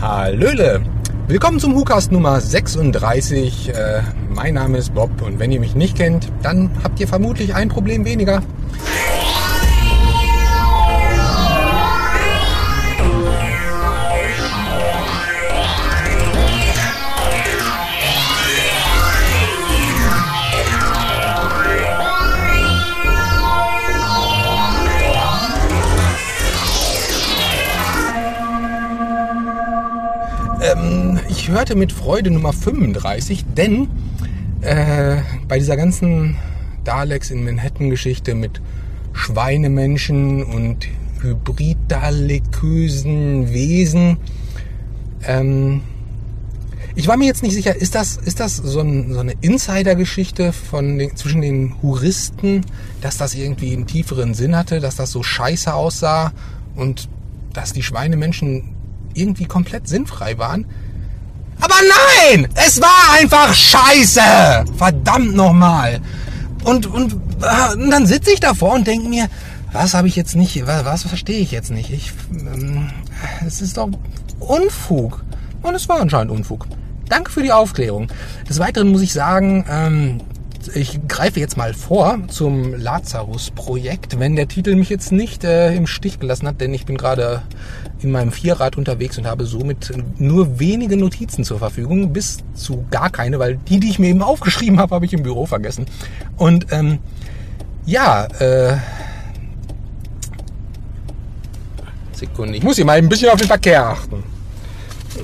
Hallöle! Willkommen zum WhoCast Nummer 36. Äh, mein Name ist Bob und wenn ihr mich nicht kennt, dann habt ihr vermutlich ein Problem weniger. Ähm, ich hörte mit Freude Nummer 35, denn äh, bei dieser ganzen Daleks in Manhattan-Geschichte mit Schweinemenschen und hybrid-dalekösen Wesen, ähm, ich war mir jetzt nicht sicher, ist das, ist das so, ein, so eine Insider-Geschichte zwischen den Huristen, dass das irgendwie einen tieferen Sinn hatte, dass das so scheiße aussah und dass die Schweinemenschen irgendwie komplett sinnfrei waren? Aber nein! Es war einfach scheiße! Verdammt nochmal! Und, und, äh, und dann sitze ich davor und denke mir, was habe ich jetzt nicht, was, was verstehe ich jetzt nicht? Ich, ähm, es ist doch Unfug. Und es war anscheinend Unfug. Danke für die Aufklärung. Des Weiteren muss ich sagen, ähm, ich greife jetzt mal vor zum Lazarus-Projekt, wenn der Titel mich jetzt nicht äh, im Stich gelassen hat, denn ich bin gerade in meinem Vierrad unterwegs und habe somit nur wenige Notizen zur Verfügung, bis zu gar keine, weil die, die ich mir eben aufgeschrieben habe, habe ich im Büro vergessen. Und ähm, ja, äh, Sekunde, ich muss hier mal ein bisschen auf den Verkehr achten.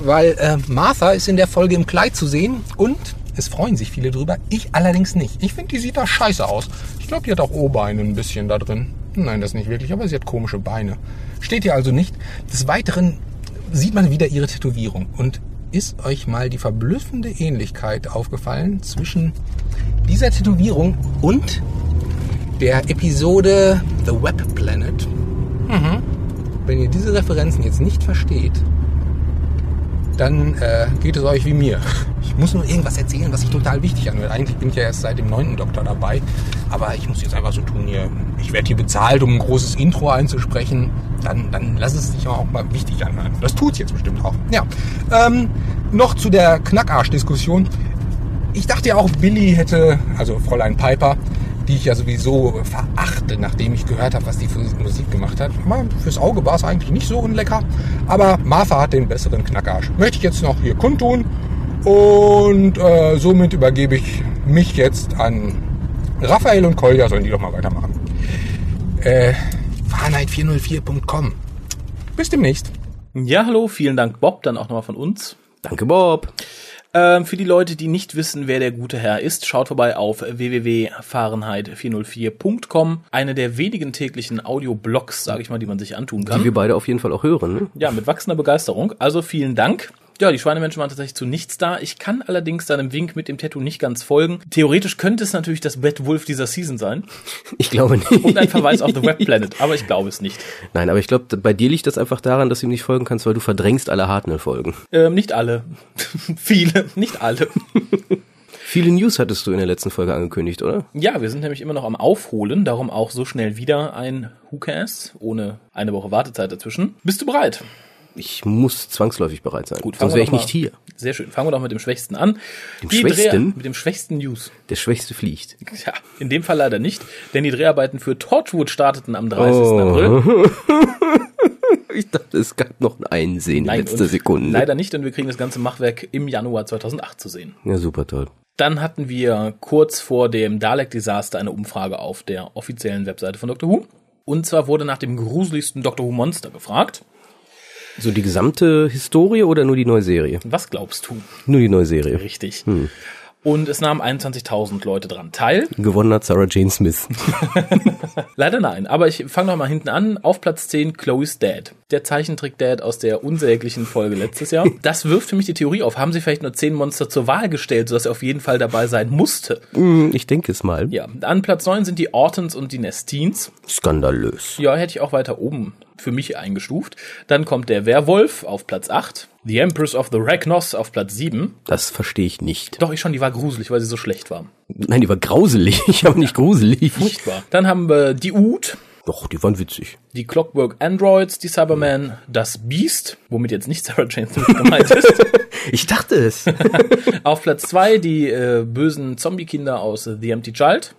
Weil äh, Martha ist in der Folge im Kleid zu sehen und es freuen sich viele drüber. Ich allerdings nicht. Ich finde, die sieht da scheiße aus. Ich glaube, die hat auch O-Beine ein bisschen da drin. Nein, das nicht wirklich, aber sie hat komische Beine. Steht hier also nicht. Des Weiteren sieht man wieder ihre Tätowierung. Und ist euch mal die verblüffende Ähnlichkeit aufgefallen zwischen dieser Tätowierung und der Episode The Web Planet? Mhm. Wenn ihr diese Referenzen jetzt nicht versteht, dann äh, geht es euch wie mir. Ich muss nur irgendwas erzählen, was sich total wichtig anhört. Eigentlich bin ich ja erst seit dem neunten Doktor dabei, aber ich muss jetzt einfach so tun hier. Ich werde hier bezahlt, um ein großes Intro einzusprechen. Dann, dann lass es sich auch mal wichtig anhören. Das tut's jetzt bestimmt auch. Ja. Ähm, noch zu der Knackarsch-Diskussion. Ich dachte ja auch, Billy hätte, also Fräulein Piper, die ich ja sowieso verachte, nachdem ich gehört habe, was die für Musik gemacht hat. Fürs Auge war es eigentlich nicht so unlecker. Aber Martha hat den besseren Knackarsch. Möchte ich jetzt noch hier kundtun. Und äh, somit übergebe ich mich jetzt an Raphael und Kolja, sollen die doch mal weitermachen. Äh, Fahrenheit404.com. Bis demnächst. Ja, hallo, vielen Dank, Bob, dann auch nochmal von uns. Danke, Bob. Ähm, für die Leute, die nicht wissen, wer der gute Herr ist, schaut vorbei auf www.fahrenheit404.com. Eine der wenigen täglichen Audioblogs, sage ich mal, die man sich antun kann. Die wir beide auf jeden Fall auch hören. Ne? Ja, mit wachsender Begeisterung. Also vielen Dank. Ja, die Schweinemenschen waren tatsächlich zu nichts da. Ich kann allerdings deinem Wink mit dem Tattoo nicht ganz folgen. Theoretisch könnte es natürlich das Bad Wolf dieser Season sein. Ich glaube nicht. Und ein Verweis auf The Web Planet, aber ich glaube es nicht. Nein, aber ich glaube, bei dir liegt das einfach daran, dass du ihm nicht folgen kannst, weil du verdrängst alle Hartnell-Folgen. Ähm, nicht alle. Viele, nicht alle. Viele News hattest du in der letzten Folge angekündigt, oder? Ja, wir sind nämlich immer noch am Aufholen, darum auch so schnell wieder ein WhoCast, ohne eine Woche Wartezeit dazwischen. Bist du bereit? Ich muss zwangsläufig bereit sein. Gut, sonst wäre ich nicht hier. Sehr schön. Fangen wir doch mit dem Schwächsten an. Dem Die Schwächsten? Dreh- mit dem schwächsten News. Der Schwächste fliegt. Ja, in dem Fall leider nicht, denn die Dreharbeiten für Torchwood starteten am 30. Oh. April. Ich dachte, es gab noch ein Einsehen in letzter und Sekunde. Leider nicht, denn wir kriegen das ganze Machwerk im Januar 2008 zu sehen. Ja, super toll. Dann hatten wir kurz vor dem Dalek-Desaster eine Umfrage auf der offiziellen Webseite von Doctor Who. Und zwar wurde nach dem gruseligsten Doctor Who Monster gefragt. So die gesamte Historie oder nur die neue Serie? Was glaubst du? Nur die neue Serie. Richtig. Und es nahmen 21.000 Leute dran teil. Gewonnen hat Sarah Jane Smith. Leider nein, aber ich fange noch mal hinten an. Auf Platz 10 Chloe's Dad. Der Zeichentrick-Dad aus der unsäglichen Folge letztes Jahr. Das wirft für mich die Theorie auf. Haben sie vielleicht nur 10 Monster zur Wahl gestellt, sodass er auf jeden Fall dabei sein musste? Hm, ich denke es mal. Ja, an Platz 9 sind die Ortons und die Nestines. Skandalös. Ja, hätte ich auch weiter oben für mich eingestuft. Dann kommt der Werwolf auf Platz 8. The Empress of the Ragnos auf Platz 7. Das verstehe ich nicht. Doch, ich schon, die war gruselig, weil sie so schlecht war. Nein, die war grauselig, aber nicht gruselig. Furchtbar. Dann haben wir die Ut. Doch, die waren witzig. Die Clockwork Androids, die Cybermen, das Beast, womit jetzt nicht Sarah Jane Smith gemeint ist. Ich dachte es. auf Platz zwei die äh, bösen Zombie-Kinder aus The Empty Child.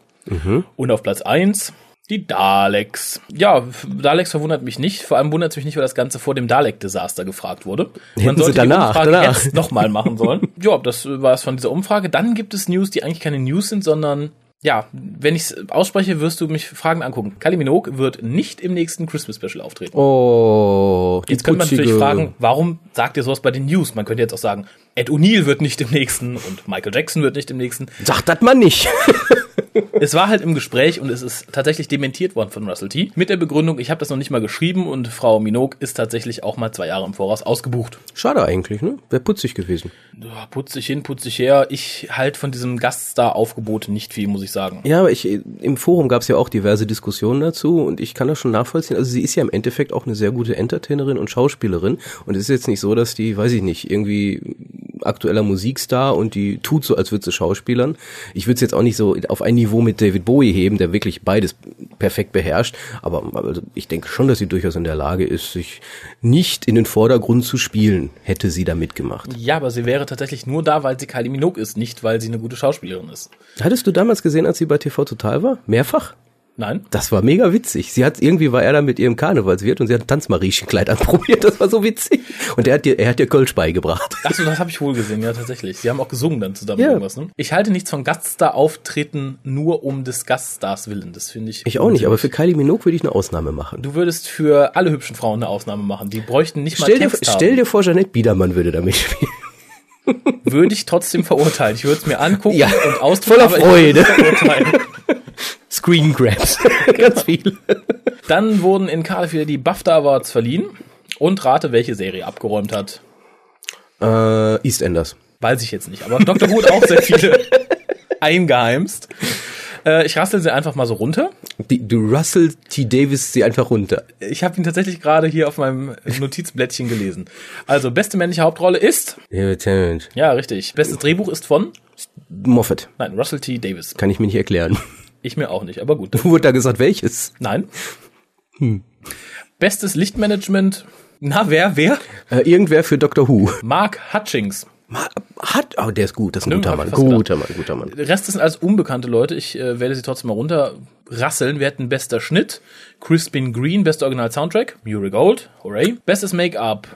Und auf Platz eins die Daleks. Ja, Daleks verwundert mich nicht. Vor allem wundert es mich nicht, weil das Ganze vor dem Dalek-Desaster gefragt wurde. Hätten sie danach, die Umfrage danach. jetzt nochmal machen sollen. ja, das war es von dieser Umfrage. Dann gibt es News, die eigentlich keine News sind, sondern ja, wenn ich es ausspreche, wirst du mich Fragen angucken. Kylie Minogue wird nicht im nächsten Christmas Special auftreten. Oh, Jetzt könnte man natürlich fragen, warum sagt ihr sowas bei den News? Man könnte jetzt auch sagen, Ed O'Neill wird nicht im nächsten und Michael Jackson wird nicht im nächsten. Sag das mal nicht. Es war halt im Gespräch und es ist tatsächlich dementiert worden von Russell T. Mit der Begründung, ich habe das noch nicht mal geschrieben und Frau Minogue ist tatsächlich auch mal zwei Jahre im Voraus ausgebucht. Schade eigentlich, ne? Wäre putzig gewesen. Ja, Putz dich hin, putz dich her. Ich halt von diesem Gaststar-Aufgebot nicht viel, muss ich sagen. Ja, aber ich, im Forum gab es ja auch diverse Diskussionen dazu und ich kann das schon nachvollziehen. Also sie ist ja im Endeffekt auch eine sehr gute Entertainerin und Schauspielerin und es ist jetzt nicht so, dass die, weiß ich nicht, irgendwie aktueller Musikstar und die tut so, als würde sie Schauspielern. Ich würde es jetzt auch nicht so auf ein Niveau mit David Bowie heben, der wirklich beides perfekt beherrscht, aber also ich denke schon, dass sie durchaus in der Lage ist, sich nicht in den Vordergrund zu spielen, hätte sie da mitgemacht. Ja, aber sie wäre tatsächlich nur da, weil sie Kylie Minogue ist, nicht weil sie eine gute Schauspielerin ist. Hattest du damals gesehen, als sie bei TV Total war? Mehrfach? Nein? Das war mega witzig. Sie hat irgendwie war er da mit ihrem Karnevalswirt und sie hat ein Tanzmariechenkleid anprobiert. Das war so witzig. Und er hat dir, er hat dir Kölsch beigebracht. Achso, das habe ich wohl gesehen, ja, tatsächlich. Sie haben auch gesungen dann zusammen Ja. irgendwas, ne? Ich halte nichts von Gaststar-Auftreten nur um des Gaststars willen. Das finde ich. Ich auch nicht, aber für Kylie Minogue würde ich eine Ausnahme machen. Du würdest für alle hübschen Frauen eine Ausnahme machen. Die bräuchten nicht mal Stell dir, Text stell haben. dir vor, Jeanette Biedermann würde damit spielen. Würde ich trotzdem verurteilen. Ich würde es mir angucken Ja, und ausdrücken. voller Freude. Screen Grabs. Ganz viel. Dann wurden in Cardiff wieder die BAFTA Awards verliehen. Und rate, welche Serie abgeräumt hat. Äh, EastEnders. Weiß ich jetzt nicht. Aber Dr. Who hat auch sehr viele eingeheimst. Äh, ich rassel sie einfach mal so runter. Die, du Russell T. Davis sie einfach runter. Ich habe ihn tatsächlich gerade hier auf meinem Notizblättchen gelesen. Also, beste männliche Hauptrolle ist, David Tennant. ja, richtig. Bestes Drehbuch ist von, Moffat. nein, Russell T. Davis. Kann ich mir nicht erklären. Ich mir auch nicht, aber gut. Wurde da gesagt, welches? Nein. Bestes Lichtmanagement, na, wer, wer? Äh, irgendwer für Doctor Who. Mark Hutchings. Hat, oh, der ist gut, das ist ein Ne, guter Mann. Guter Mann, guter Mann. Der Rest sind alles unbekannte Leute. Ich äh, werde sie trotzdem mal runterrasseln. Wir hatten bester Schnitt, Crispin Green, bester Original-Soundtrack, Murray Gold, hooray. Bestes Make-up,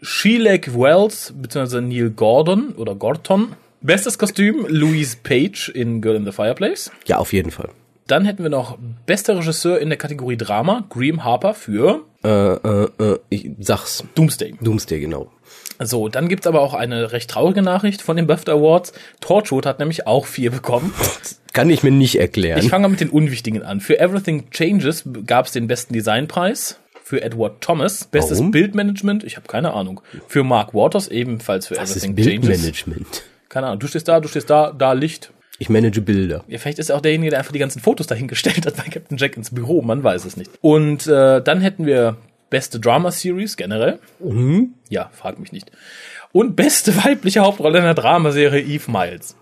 Sheilek Wells, beziehungsweise Neil Gordon oder Gorton. Bestes Kostüm, Louise Page in Girl in the Fireplace. Ja, auf jeden Fall. Dann hätten wir noch bester Regisseur in der Kategorie Drama, Graham Harper für Äh, äh, äh, ich sag's. Doomsday. Doomsday, genau. So, dann gibt's aber auch eine recht traurige Nachricht von den BAFTA Awards. Torchwood hat nämlich auch vier bekommen. Kann ich mir nicht erklären. Ich fange mal mit den Unwichtigen an. Für Everything Changes gab's den besten Designpreis. Für Edward Thomas. Bestes Warum? Bildmanagement. Ich habe keine Ahnung. Für Mark Waters ebenfalls für das ist Everything Changes. Bildmanagement. Keine Ahnung. Du stehst da, du stehst da, da Licht. Ich manage Bilder. Ja, vielleicht ist er auch derjenige, der einfach die ganzen Fotos dahingestellt hat bei Captain Jack ins Büro. Man weiß es nicht. Und äh, dann hätten wir beste Drama Series generell. Mhm. Ja, frag mich nicht. Und beste weibliche Hauptrolle in der Dramaserie Eve Miles.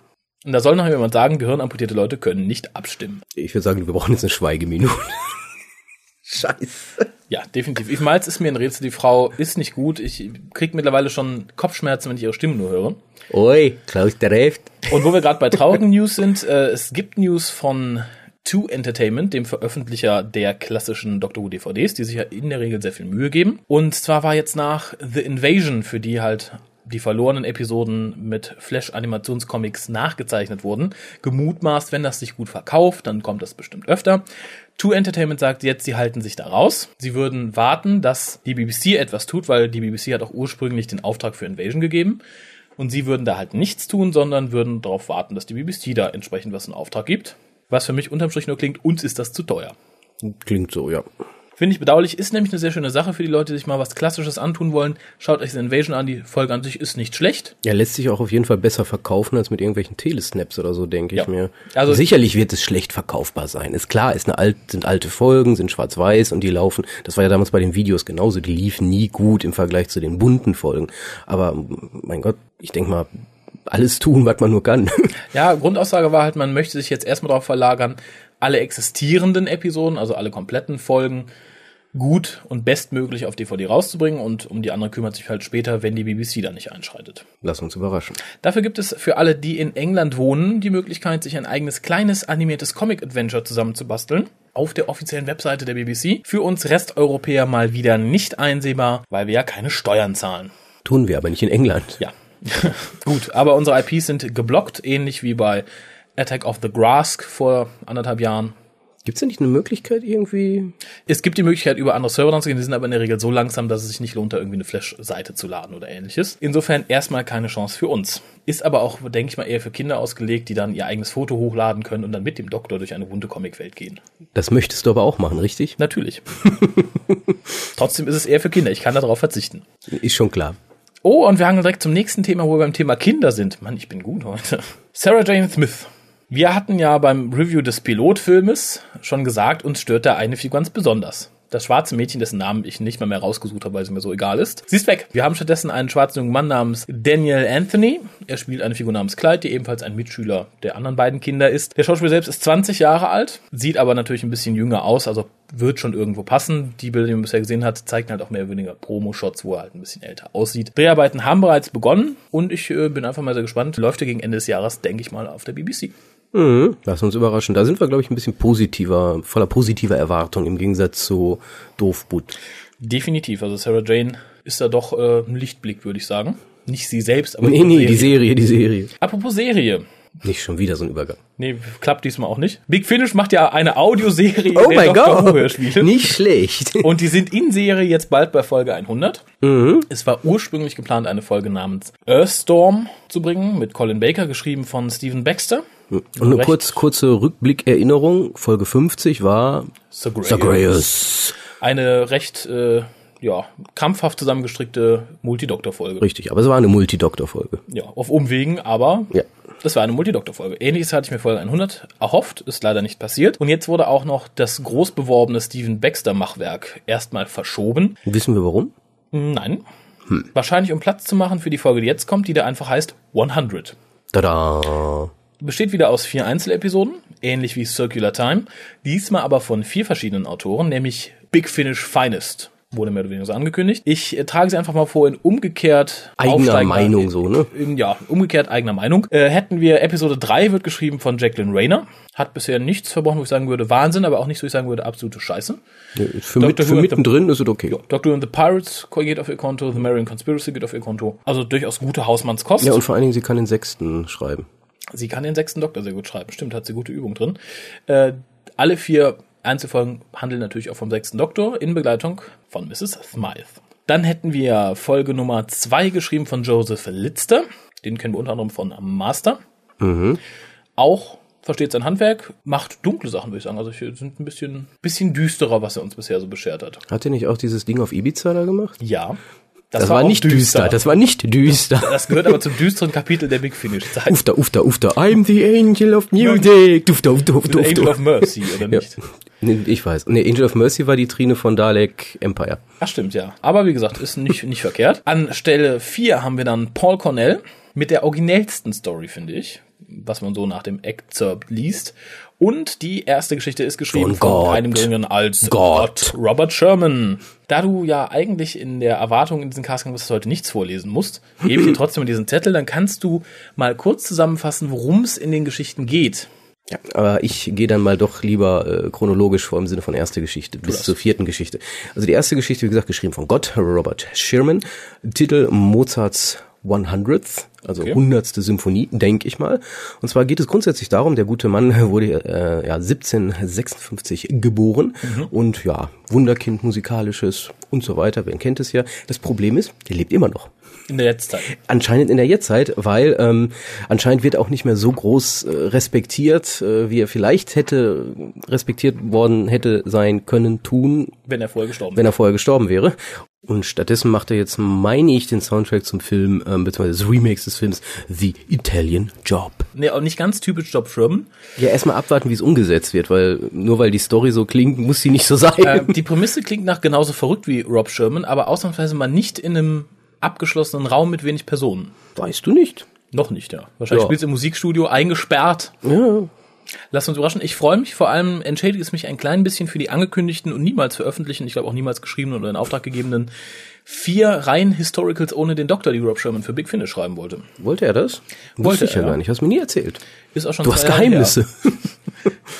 Und da soll noch jemand sagen, gehirnamputierte Leute können nicht abstimmen. Ich würde sagen, wir brauchen jetzt eine Schweigeminute. Scheiße. Ja, definitiv. Eve Miles ist mir ein Rätsel. Die Frau ist nicht gut. Ich krieg mittlerweile schon Kopfschmerzen, wenn ich ihre Stimme nur höre. Oi, Klaus der Reft. Und wo wir gerade bei traurigen News sind, äh, es gibt News von Two Entertainment, dem Veröffentlicher der klassischen Doctor Who DVDs, die sich ja in der Regel sehr viel Mühe geben. Und zwar war jetzt nach The Invasion, für die halt die verlorenen Episoden mit Flash-Animationscomics nachgezeichnet wurden, gemutmaßt, wenn das sich gut verkauft, dann kommt das bestimmt öfter. Two Entertainment sagt jetzt, sie halten sich da raus. Sie würden warten, dass die BBC etwas tut, weil die BBC hat auch ursprünglich den Auftrag für Invasion gegeben. Und sie würden da halt nichts tun, sondern würden darauf warten, dass die BBC da entsprechend was in Auftrag gibt. Was für mich unterm Strich nur klingt, uns ist das zu teuer. Klingt so, ja. Finde ich bedauerlich, ist nämlich eine sehr schöne Sache für die Leute, die sich mal was Klassisches antun wollen. Schaut euch The Invasion an, die Folge an sich ist nicht schlecht. Ja, lässt sich auch auf jeden Fall besser verkaufen als mit irgendwelchen Telesnaps oder so, denke Ja. ich mir. Also- sicherlich wird es schlecht verkaufbar sein. Ist klar, ist eine alt, sind alte Folgen, sind schwarz-weiß und die laufen. Das war ja damals bei den Videos genauso. Die liefen nie gut im Vergleich zu den bunten Folgen. Aber mein Gott, ich denke mal, alles tun, was man nur kann. Ja, Grundaussage war halt, man möchte sich jetzt erstmal darauf verlagern, alle existierenden Episoden, also alle kompletten Folgen, gut und bestmöglich auf DVD rauszubringen und um die anderen kümmert sich halt später, wenn die BBC dann nicht einschreitet. Lass uns überraschen. Dafür gibt es für alle, die in England wohnen, die Möglichkeit, sich ein eigenes kleines animiertes Comic-Adventure zusammenzubasteln. Auf der offiziellen Webseite der BBC. Für uns Resteuropäer mal wieder nicht einsehbar, weil wir ja keine Steuern zahlen. Tun wir aber nicht in England. Ja. Gut, aber unsere IPs sind geblockt, ähnlich wie bei Attack of the Grask vor anderthalb Jahren. Gibt es denn nicht eine Möglichkeit irgendwie? Es gibt die Möglichkeit, über andere Server ranzugehen, die sind aber in der Regel so langsam, dass es sich nicht lohnt, da irgendwie eine Flash-Seite zu laden oder ähnliches. Insofern erstmal keine Chance für uns. Ist aber auch, denke ich mal, eher für Kinder ausgelegt, die dann ihr eigenes Foto hochladen können und dann mit dem Doktor durch eine bunte Comicwelt gehen. Das möchtest du aber auch machen, richtig? Natürlich. Trotzdem ist es eher für Kinder. Ich kann darauf verzichten. Ist schon klar. Oh, und wir hangen direkt zum nächsten Thema, wo wir beim Thema Kinder sind. Mann, ich bin gut heute. Sarah Jane Smith. Wir hatten ja beim Review des Pilotfilmes schon gesagt, uns stört der eine Figur ganz besonders. Das schwarze Mädchen, dessen Namen ich nicht mal mehr rausgesucht habe, weil es mir so egal ist. Sie ist weg. Wir haben stattdessen einen schwarzen jungen Mann namens Daniel Anthony. Er spielt eine Figur namens Clyde, die ebenfalls ein Mitschüler der anderen beiden Kinder ist. Der Schauspieler selbst ist 20 Jahre alt, sieht aber natürlich ein bisschen jünger aus, also wird schon irgendwo passen. Die Bilder, die man bisher gesehen hat, zeigen halt auch mehr oder weniger Promo-Shots, wo er halt ein bisschen älter aussieht. Dreharbeiten haben bereits begonnen und ich äh, bin einfach mal sehr gespannt. Läuft er gegen Ende des Jahres, denke ich mal, auf der BBC. Mhm, lass uns überraschen. Da sind wir, glaube ich, ein bisschen positiver, voller positiver Erwartung im Gegensatz zu Doofbut. Definitiv. Also Sarah Jane ist da doch äh, ein Lichtblick, würde ich sagen. Nicht sie selbst, aber Nee, nee, die Serie, die Serie. Apropos Serie. Nicht schon wieder so ein Übergang. Nee, klappt diesmal auch nicht. Big Finish macht ja eine Audioserie Oh der mein Doctor Who Gott, nicht schlecht. Und die sind in Serie jetzt bald bei Folge 100. Mhm. Es war ursprünglich geplant, eine Folge namens Earthstorm zu bringen, mit Colin Baker, geschrieben von Stephen Baxter. Und eine Recht. kurz, kurze Rückblick-Erinnerung. Folge 50 war Zagreus. Eine recht, äh, ja, krampfhaft zusammengestrickte Multidoktor-Folge. Richtig, aber es war eine Multidoktor-Folge. Ja, auf Umwegen, aber Ja. das war eine Multidoktor-Folge. Ähnliches hatte ich mir Folge 100 erhofft, ist leider nicht passiert. Und jetzt wurde auch noch das groß beworbene Stephen Baxter-Machwerk erstmal verschoben. Wissen wir warum? Nein. Wahrscheinlich um Platz zu machen für die Folge, die jetzt kommt, die da einfach heißt 100. Tada. Besteht wieder aus vier Einzelepisoden, ähnlich wie Circular Time, diesmal aber von vier verschiedenen Autoren, nämlich Big Finish Finest. Wurde mehr oder weniger so angekündigt. Ich äh, trage sie einfach mal vor in umgekehrt Eigener Meinung so, ne? In, ja, umgekehrt eigener Meinung. Äh, hätten wir Episode 3 wird geschrieben von Jacqueline Rayner. Hat bisher nichts verbrochen, wo ich sagen würde Wahnsinn, aber auch nicht, wo ich sagen würde absolute Scheiße. Für, mit, für mittendrin ist es okay. Doctor and the Pirates geht auf ihr Konto, The Marian Conspiracy geht auf ihr Konto. Also durchaus gute Hausmannskost. Ja, und vor allen Dingen, sie kann den sechsten schreiben. Sie kann den sechsten Doktor sehr gut schreiben. Stimmt, hat sie gute Übung drin. Äh, alle vier Einzelfolgen handeln natürlich auch vom sechsten Doktor in Begleitung von Mrs. Smythe. Dann hätten wir Folge Nummer zwei geschrieben von Joseph Litzter. Den kennen wir unter anderem von Master. Auch versteht sein Handwerk, macht dunkle Sachen, würde ich sagen. Also hier sind ein bisschen, bisschen düsterer, was er uns bisher so beschert hat. Hat er nicht auch dieses Ding auf Ibiza da gemacht? Ja. Das, war, auch nicht düster. Das war nicht düster. Das gehört aber zum düsteren Kapitel der Big Finish-Zeit. Ufta, ufta, ufta. I'm the angel of music. Dufta, ufta, ufta, Angel ufta. of Mercy, oder Ja. nicht? Nee, ich weiß. Nee, Angel of Mercy war die Trine von Dalek Empire. Ach stimmt, ja. Aber wie gesagt, ist nicht, nicht verkehrt. An Stelle 4 haben wir dann Paul Cornell mit der originellsten Story, finde ich, was man so nach dem Excerpt liest. Und die erste Geschichte ist geschrieben Von von, Gott. einem geringeren als Gott. Robert Sherman. Da du ja eigentlich in der Erwartung in diesen Cast gegangen bist, dass du heute nichts vorlesen musst, gebe ich dir trotzdem diesen Zettel, dann kannst du mal kurz zusammenfassen, worum es in den Geschichten geht. Ja, aber ich gehe dann mal doch lieber äh, chronologisch vor im Sinne von erste Geschichte bis zur vierten Geschichte. Also die erste Geschichte, wie gesagt, geschrieben von Gott, Robert Sherman. Titel Mozarts 100th, also Okay. hundertste Symphonie, denke ich mal. Und zwar geht es grundsätzlich darum, der gute Mann wurde äh, ja 1756 geboren und ja, Wunderkind musikalisches und so weiter, wer kennt es ja. Das Problem ist, der lebt immer noch. In der Jetztzeit. Anscheinend in der Jetztzeit, weil ähm, anscheinend wird auch nicht mehr so groß äh, respektiert, äh, wie er vielleicht hätte respektiert worden hätte sein können, tun, Wenn er vorher gestorben wenn er vorher gestorben wäre. Und stattdessen macht er jetzt, meine ich, den Soundtrack zum Film, ähm, beziehungsweise das Remake des Films The Italian Job. Nee, auch nicht ganz typisch Job Sherman. Ja, erstmal abwarten, wie es umgesetzt wird, weil nur weil die Story so klingt, muss sie nicht so sein. Äh, die Prämisse klingt nach genauso verrückt wie Rob Sherman, aber ausnahmsweise mal nicht in einem abgeschlossenen Raum mit wenig Personen. weißt du nicht? Noch nicht, ja. Wahrscheinlich Ja. spielst du im Musikstudio eingesperrt. Ja, Lass uns überraschen. Ich freue mich. Vor allem entschädigt es mich ein klein bisschen für die angekündigten und niemals veröffentlichten, ich glaube auch niemals geschriebenen oder in Auftrag gegebenen vier Reihen Historicals ohne den Doktor, die Rob Sherman für Big Finish schreiben wollte. wollte er das? Wollte Wusste ich ja er, gar nicht. Hast mir nie erzählt. Ist auch schon Du hast Geheimnisse.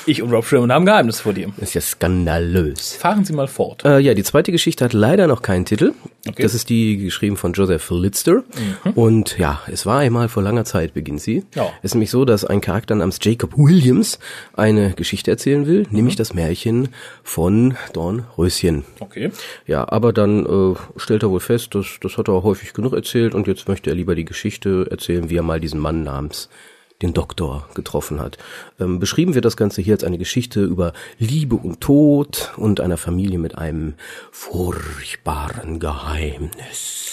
Ich und Rob Sherman haben Geheimnisse vor dir. Das ist ja skandalös. Fahren Sie mal fort. Äh, ja, die zweite Geschichte hat leider noch keinen Titel. Okay. Das ist die geschrieben von Joseph Lister. Und ja, es war einmal vor langer Zeit, beginnt sie. Ja. Es ist nämlich so, dass ein Charakter namens Jacob Williams eine Geschichte erzählen will, nämlich das Märchen von Dornröschen. Okay. Ja, aber dann äh, stellt er wohl fest, dass das hat er häufig genug erzählt und jetzt möchte er lieber die Geschichte erzählen, wie er mal diesen Mann namens den Doktor getroffen hat. Ähm, beschrieben wird das Ganze hier als eine Geschichte über Liebe und Tod und einer Familie mit einem furchtbaren Geheimnis.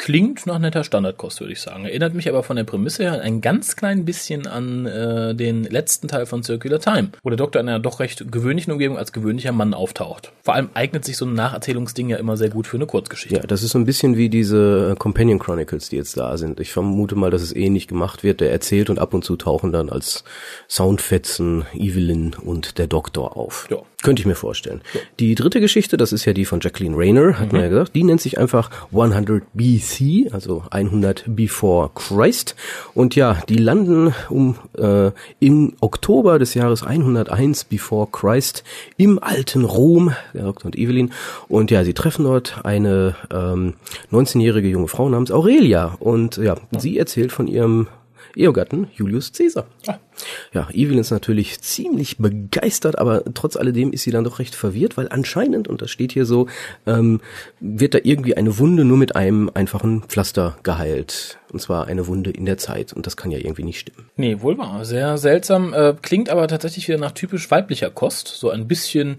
Klingt nach netter Standardkost, würde ich sagen. Erinnert mich aber von der Prämisse her ein ganz klein bisschen an äh, den letzten Teil von Circular Time, wo der Doktor in einer doch recht gewöhnlichen Umgebung als gewöhnlicher Mann auftaucht. Vor allem eignet sich so ein Nacherzählungsding ja immer sehr gut für eine Kurzgeschichte. Ja, das ist so ein bisschen wie diese äh, Companion Chronicles, die jetzt da sind. Ich vermute mal, dass es ähnlich gemacht wird. Der erzählt und ab und zu tauchen dann als Soundfetzen Evelyn und der Doktor auf. Ja. Könnte ich mir vorstellen. Die dritte Geschichte, das ist ja die von Jacqueline Rayner, hat man ja gesagt, die nennt sich einfach 100 BC, also 100 before Christ. Und ja, die landen um äh, im Oktober des Jahres 101 before Christ im alten Rom, der Doktor und Evelyn. Und ja, sie treffen dort eine ähm, 19-jährige junge Frau namens Aurelia. Und ja, sie erzählt von ihrem Ehegatten Julius Caesar. Ah. Ja, Evelyn ist natürlich ziemlich begeistert, aber trotz alledem ist sie dann doch recht verwirrt, weil anscheinend, und das steht hier so, ähm, wird da irgendwie eine Wunde nur mit einem einfachen Pflaster geheilt. Und zwar eine Wunde in der Zeit. Und das kann ja irgendwie nicht stimmen. Nee, wohl wahr. Sehr seltsam. Äh, klingt aber tatsächlich wieder nach typisch weiblicher Kost. So ein bisschen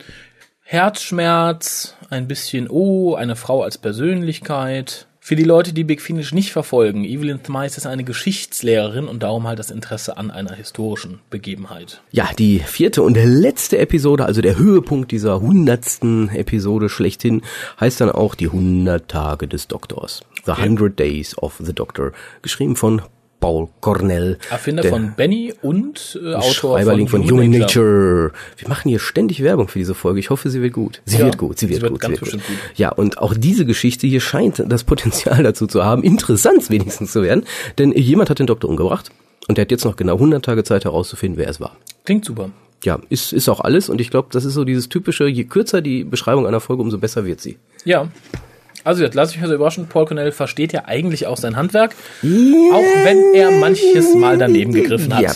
Herzschmerz, ein bisschen, oh, eine Frau als Persönlichkeit. Für die Leute, die Big Finish nicht verfolgen, Evelyn Thmice ist eine Geschichtslehrerin und darum halt das Interesse an einer historischen Begebenheit. Ja, die vierte und letzte Episode, also der Höhepunkt dieser hundertsten Episode schlechthin, heißt dann auch die 100 Tage des Doktors. The 100 Days of the Doctor. Geschrieben von Paul Cornell. Erfinder der von Benny und äh, Autor Schreiberling von, von Human Nature. Wir machen hier ständig Werbung für diese Folge. Ich hoffe, sie wird gut. Sie Ja, wird gut, sie wird sie wird gut. ganz sie wird bestimmt gut. Ja, und auch diese Geschichte hier scheint das Potenzial dazu zu haben, interessant wenigstens zu werden. Denn jemand hat den Doktor umgebracht und der hat jetzt noch genau 100 Tage Zeit herauszufinden, wer es war. Klingt super. Ja, ist, ist auch alles und ich glaube, das ist so dieses typische, je kürzer die Beschreibung einer Folge, umso besser wird sie. Ja. Also jetzt lass mich mal so überraschen, Paul Cornell versteht ja eigentlich auch sein Handwerk, auch wenn er manches Mal daneben gegriffen hat. Ja,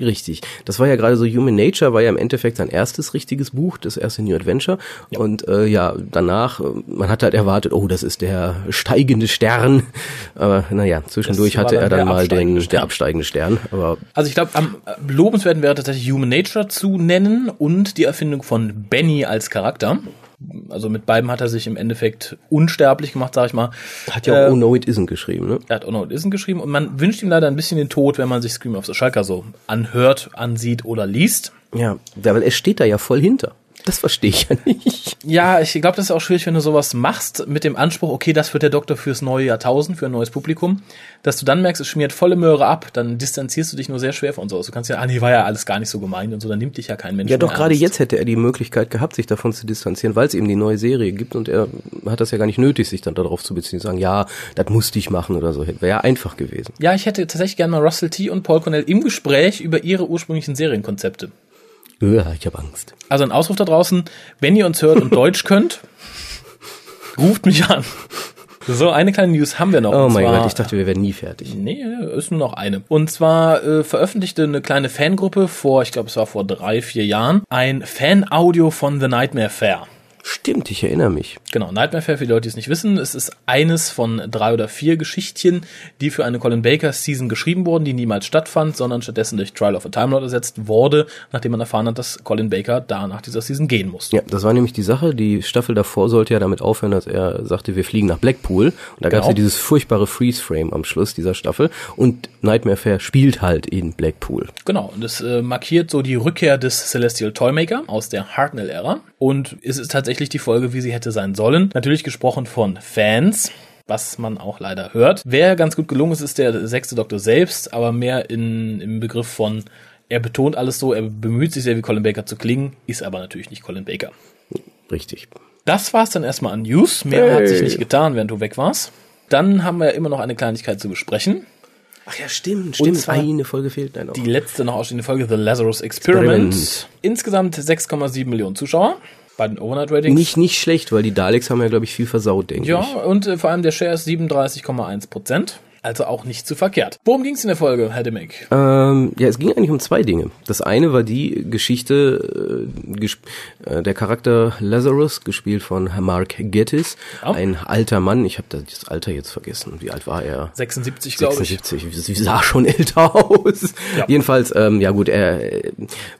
richtig. Das war ja gerade so Human Nature, war ja im Endeffekt sein erstes richtiges Buch, das erste New Adventure. Und äh, ja, danach, äh, man hat halt erwartet, oh, das ist der steigende Stern. Aber naja, zwischendurch Das hatte er dann dann der mal den der Stern. absteigende Stern. Aber Also ich glaube, am äh, lobenswerten wäre tatsächlich Human Nature zu nennen und die Erfindung von Benny als Charakter. Also mit beiden hat er sich im Endeffekt unsterblich gemacht, sag ich mal. hat ja auch Äh, Oh No It Isn't geschrieben, ne? Er hat auch noch Isn't geschrieben und man wünscht ihm leider ein bisschen den Tod, wenn man sich Scream of the Schalker so anhört, ansieht oder liest. Ja, weil er steht da ja voll hinter. Das verstehe ich ja nicht. Ja, ich glaube, das ist auch schwierig, wenn du sowas machst mit dem Anspruch, okay, das wird der Doktor fürs neue Jahrtausend, für ein neues Publikum, dass du dann merkst, es schmiert volle Möhre ab, dann distanzierst du dich nur sehr schwer von sowas. Du kannst ja, ah nee, war ja alles gar nicht so gemeint und so, dann nimmt dich ja kein Mensch Ja, doch gerade jetzt hätte er die Möglichkeit gehabt, sich davon zu distanzieren, weil es eben die neue Serie gibt und er hat das ja gar nicht nötig, sich dann darauf zu beziehen, sagen, ja, das musste ich machen oder so. Wäre ja einfach gewesen. Ja, ich hätte tatsächlich gerne mal Russell T. und Paul Cornell im Gespräch über ihre ursprünglichen Serienkonzepte. Ja, ich habe Angst. Also ein Ausruf da draußen, wenn ihr uns hört und Deutsch könnt, ruft mich an. So, eine kleine News haben wir noch. Oh mein zwar- Gott, ich dachte, wir werden nie fertig. Nee, ist nur noch eine. Und zwar äh, veröffentlichte eine kleine Fangruppe vor, ich glaube, es war vor drei, vier Jahren, ein Fan-Audio von The Nightmare Fair. Stimmt, ich erinnere mich. Genau, Nightmare Fair, für die Leute, die es nicht wissen, es ist eines von drei oder vier Geschichtchen, die für eine Colin Baker Season geschrieben wurden, die niemals stattfand, sondern stattdessen durch Trial of a Time Lord ersetzt wurde, nachdem man erfahren hat, dass Colin Baker da nach dieser Season gehen musste. Ja, das war nämlich die Sache. Die Staffel davor sollte ja damit aufhören, dass er sagte, wir fliegen nach Blackpool. Und da gab es Genau. ja dieses furchtbare Freeze-Frame am Schluss dieser Staffel. Und Nightmare Fair spielt halt in Blackpool. Genau, und es äh, markiert so die Rückkehr des Celestial Toymaker aus der Hartnell-Ära. Und es ist tatsächlich die Folge, wie sie hätte sein sollen. Natürlich gesprochen von Fans. was man auch leider hört. Wer ganz gut gelungen ist, ist der sechste Doktor selbst, aber mehr in, im Begriff von, er betont alles so, er bemüht sich sehr wie Colin Baker zu klingen, ist aber natürlich nicht Colin Baker. Richtig. Das war's dann erstmal an News. Mehr Hey. hat sich nicht getan, während du weg warst. Dann haben wir immer noch eine Kleinigkeit zu besprechen. Ach ja, stimmt, stimmt. zwar Eine Folge fehlt. Nein, Die letzte noch ausstehende Folge, The Lazarus Experiment. Experiment. Insgesamt 6,7 Millionen Zuschauer bei den Overnight Ratings. Nicht, nicht schlecht, weil die Daleks haben ja, glaube ich, viel versaut, denke ja, ich. und äh, vor allem der Share ist 37,1 Prozent. Also auch nicht zu verkehrt. Worum ging's in der Folge, Herr Demick? Ähm, ja, es ging eigentlich um zwei Dinge. Das eine war die Geschichte, äh, gesp äh, der Charakter Lazarus, gespielt von Mark Gettis, Ja. ein alter Mann. Ich habe das Alter jetzt vergessen. Wie alt war er? 76, glaube ich. 76, sie sah schon älter aus. Ja. Jedenfalls, ähm, ja gut, er äh,